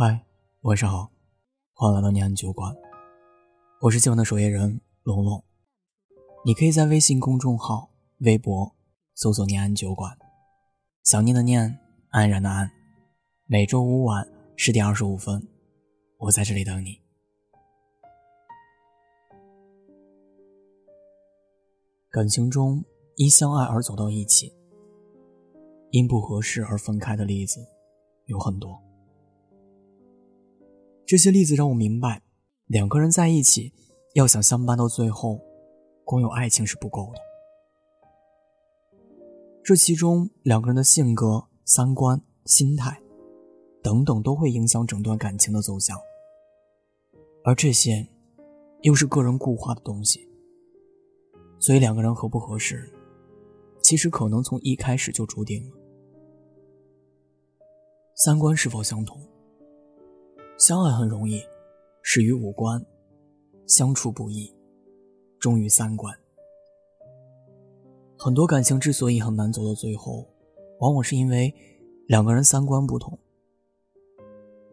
嗨，晚上好，欢迎来到念安酒馆，我是今晚的守夜人龙龙。你可以在微信公众号、微博搜索“念安酒馆”，想念的念，安然的安。每周五晚十点二十五分，我在这里等你。感情中因相爱而走到一起，因不合适而分开的例子有很多。这些例子让我明白，两个人在一起，要想相伴到最后，光有爱情是不够的。这其中，两个人的性格、三观、心态等等，都会影响整段感情的走向。而这些，又是个人固化的东西。所以，两个人合不合适，其实可能从一开始就注定了。三观是否相同？相爱很容易，始于五官；相处不易，终于三观。很多感情之所以很难走到最后，往往是因为两个人三观不同。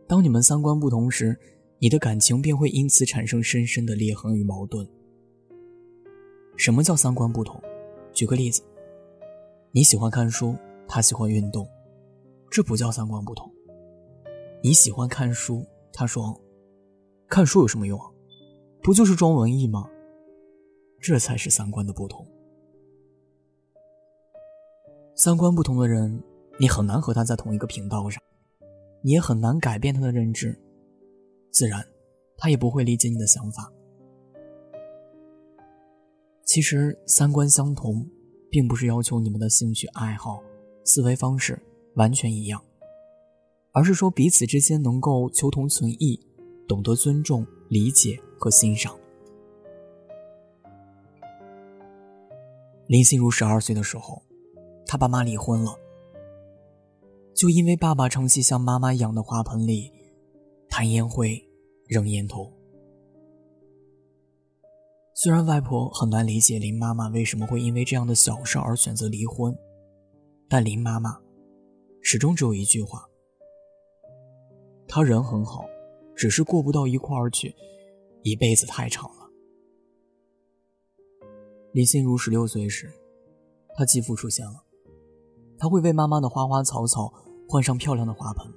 当你们三观不同时，你的感情便会因此产生深深的裂痕与矛盾。什么叫三观不同？举个例子，你喜欢看书，他喜欢运动，这不叫三观不同。你喜欢看书。他说：“看书有什么用？不就是装文艺吗？这才是三观的不同。三观不同的人，你很难和他在同一个频道上，你也很难改变他的认知，自然，他也不会理解你的想法。其实，三观相同，并不是要求你们的兴趣爱好、思维方式完全一样。”而是说彼此之间能够求同存异，懂得尊重、理解和欣赏。林心如十二岁的时候，她爸妈离婚了，就因为爸爸长期向妈妈养的花盆里弹烟灰、扔烟头。虽然外婆很难理解林妈妈为什么会因为这样的小事而选择离婚，但林妈妈始终只有一句话。他人很好，只是过不到一块儿去，一辈子太长了。林心如十六岁时，她继父出现了，他会为妈妈的花花草草换上漂亮的花盆，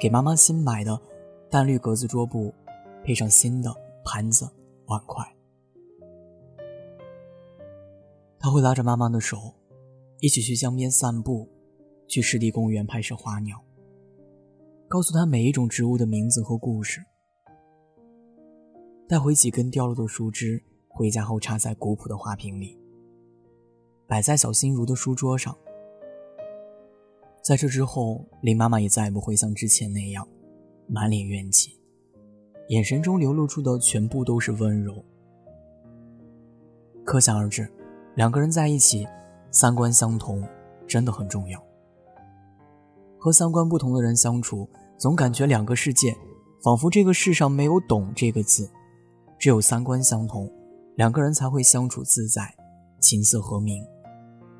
给妈妈新买的淡绿格子桌布配上新的盘子碗筷。他会拉着妈妈的手，一起去江边散步，去湿地公园拍摄花鸟。告诉他每一种植物的名字和故事，带回几根掉落的树枝，回家后插在古朴的花瓶里，摆在小心如的书桌上。在这之后，林妈妈也再也不会像之前那样满脸怨气，眼神中流露出的全部都是温柔。可想而知，两个人在一起，三观相同真的很重要。和三观不同的人相处。总感觉两个世界，仿佛这个世上没有“懂”这个字，只有三观相同，两个人才会相处自在，琴瑟和鸣，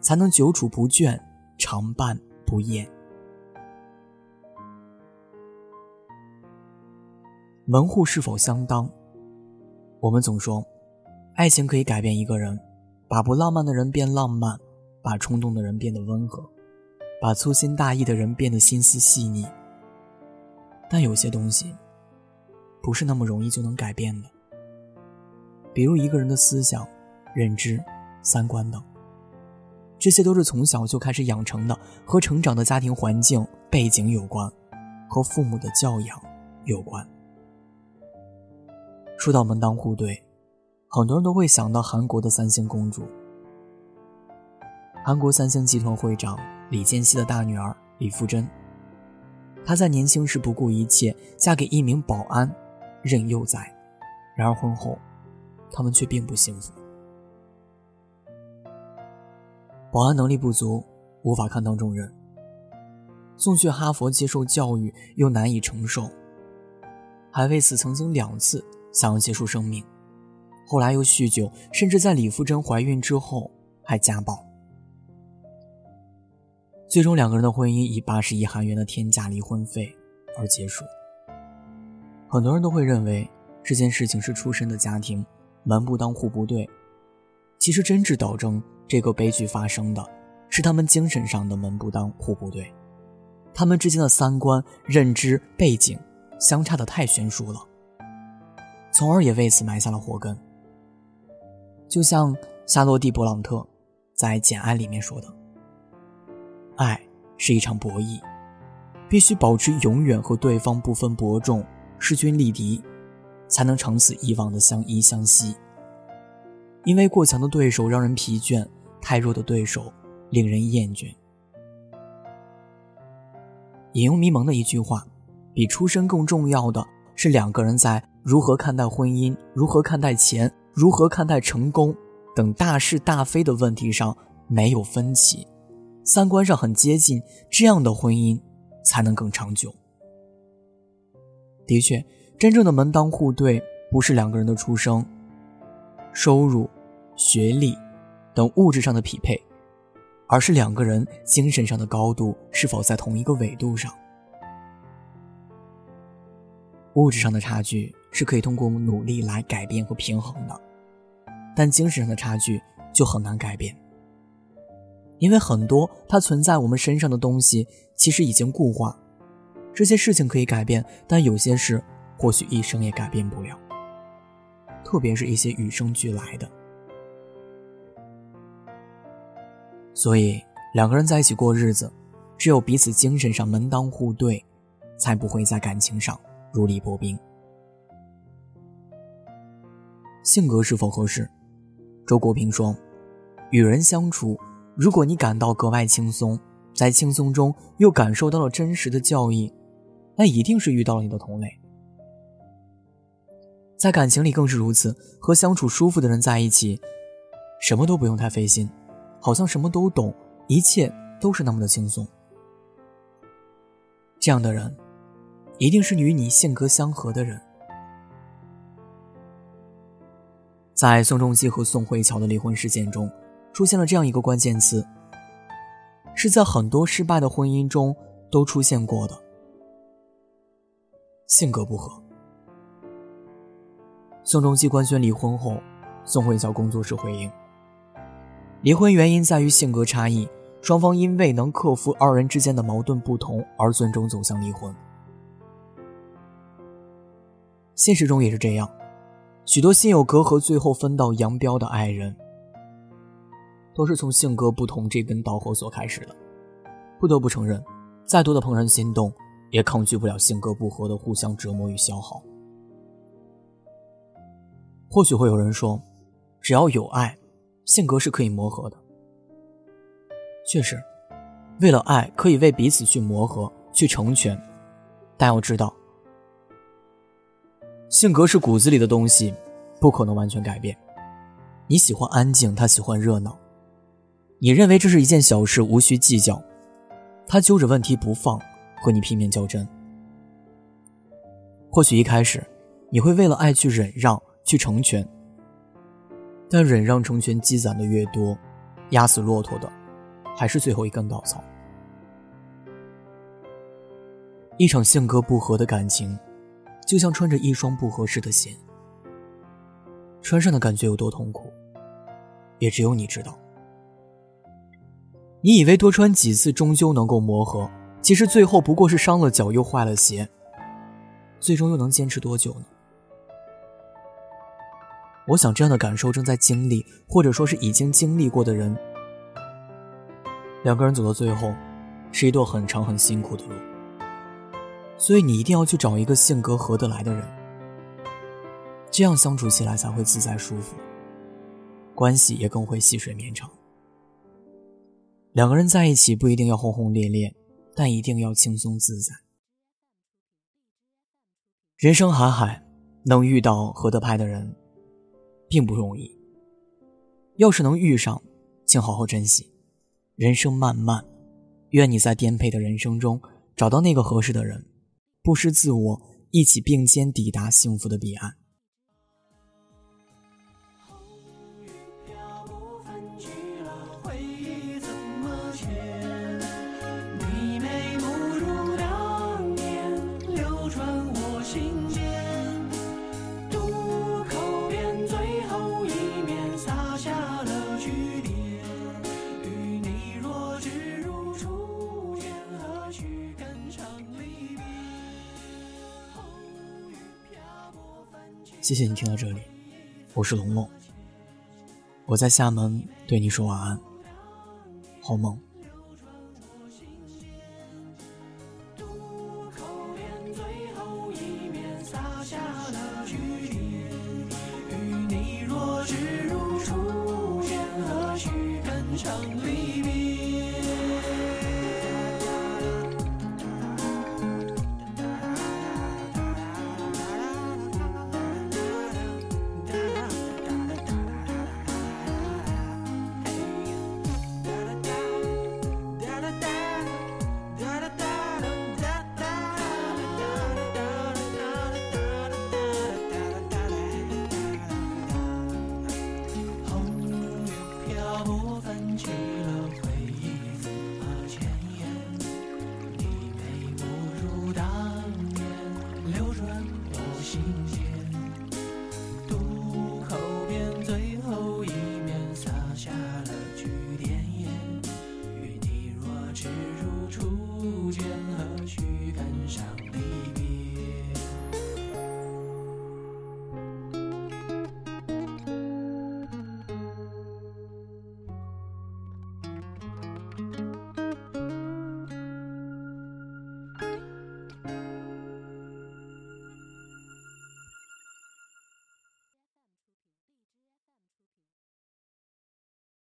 才能久处不倦，常伴不厌。门户是否相当？我们总说，爱情可以改变一个人，把不浪漫的人变浪漫，把冲动的人变得温和，把粗心大意的人变得心思细腻。但有些东西，不是那么容易就能改变的。比如一个人的思想、认知、三观等，这些都是从小就开始养成的，和成长的家庭环境背景有关，和父母的教养有关。说到门当户对，很多人都会想到韩国的三星公主。韩国三星集团会长李健熙的大女儿李富真。她在年轻时不顾一切嫁给一名保安，任幼崽。然而婚后，他们却并不幸福。保安能力不足，无法看当重任。送去哈佛接受教育又难以承受，还为此曾经两次想要结束生命。后来又酗酒，甚至在李富珍怀孕之后还家暴。最终，两个人的婚姻以八十亿韩元的天价离婚费而结束。很多人都会认为这件事情是出身的家庭门不当户不对，其实真正导致这个悲剧发生的是他们精神上的门不当户不对，他们之间的三观、认知、背景相差的太悬殊了，从而也为此埋下了祸根。就像夏洛蒂·勃朗特在《简爱》里面说的：“爱是一场博弈，必须保持永远和对方不分伯仲。”势均力敌，才能长此以往的相依相惜。因为过强的对手让人疲倦，太弱的对手令人厌倦。引用迷蒙的一句话：“比出身更重要的是两个人在如何看待婚姻、如何看待钱、如何看待成功等大是大非的问题上没有分歧，三观上很接近，这样的婚姻才能更长久。”的确，真正的门当户对不是两个人的出生、收入、学历等物质上的匹配，而是两个人精神上的高度是否在同一个纬度上。物质上的差距是可以通过努力来改变和平衡的，但精神上的差距就很难改变，因为很多它存在我们身上的东西其实已经固化。这些事情可以改变，但有些事或许一生也改变不了。特别是一些与生俱来的。所以，两个人在一起过日子，只有彼此精神上门当户对，才不会在感情上如履薄冰。性格是否合适？周国平说：“与人相处，如果你感到格外轻松，在轻松中又感受到了真实的教益。”那一定是遇到了你的同类，在感情里更是如此。和相处舒服的人在一起，什么都不用太费心，好像什么都懂，一切都是那么的轻松。这样的人，一定是与你性格相合的人。在宋仲基和宋慧乔的离婚事件中，出现了这样一个关键词，是在很多失败的婚姻中都出现过的。性格不合。宋仲基官宣离婚后，宋慧乔工作室回应：离婚原因在于性格差异，双方因未能克服二人之间的矛盾不同而最终走向离婚。现实中也是这样，许多心有隔阂最后分道扬镳的爱人，都是从性格不同这根导火索开始的。不得不承认，再多的怦然心动。也抗拒不了性格不合的互相折磨与消耗。或许会有人说，只要有爱，性格是可以磨合的。确实，为了爱，可以为彼此去磨合、去成全。但要知道，性格是骨子里的东西，不可能完全改变。你喜欢安静，他喜欢热闹。你认为这是一件小事，无需计较，他揪着问题不放。和你拼命较真，或许一开始你会为了爱去忍让、去成全，但忍让、成全积攒的越多，压死骆驼的还是最后一根稻草。一场性格不合的感情，就像穿着一双不合适的鞋，穿上的感觉有多痛苦，也只有你知道。你以为多穿几次终究能够磨合。其实最后不过是伤了脚又坏了鞋，最终又能坚持多久呢？我想这样的感受正在经历，或者说是已经经历过的人，两个人走到最后，是一段很长很辛苦的路。所以你一定要去找一个性格合得来的人，这样相处起来才会自在舒服，关系也更会细水绵长。两个人在一起不一定要轰轰烈烈。但一定要轻松自在。人生海海，能遇到合得拍的人，并不容易。要是能遇上，请好好珍惜。人生漫漫，愿你在颠沛的人生中找到那个合适的人，不失自我，一起并肩抵达幸福的彼岸。谢谢你听到这里，我是龙龙，我在厦门对你说晚安，好梦。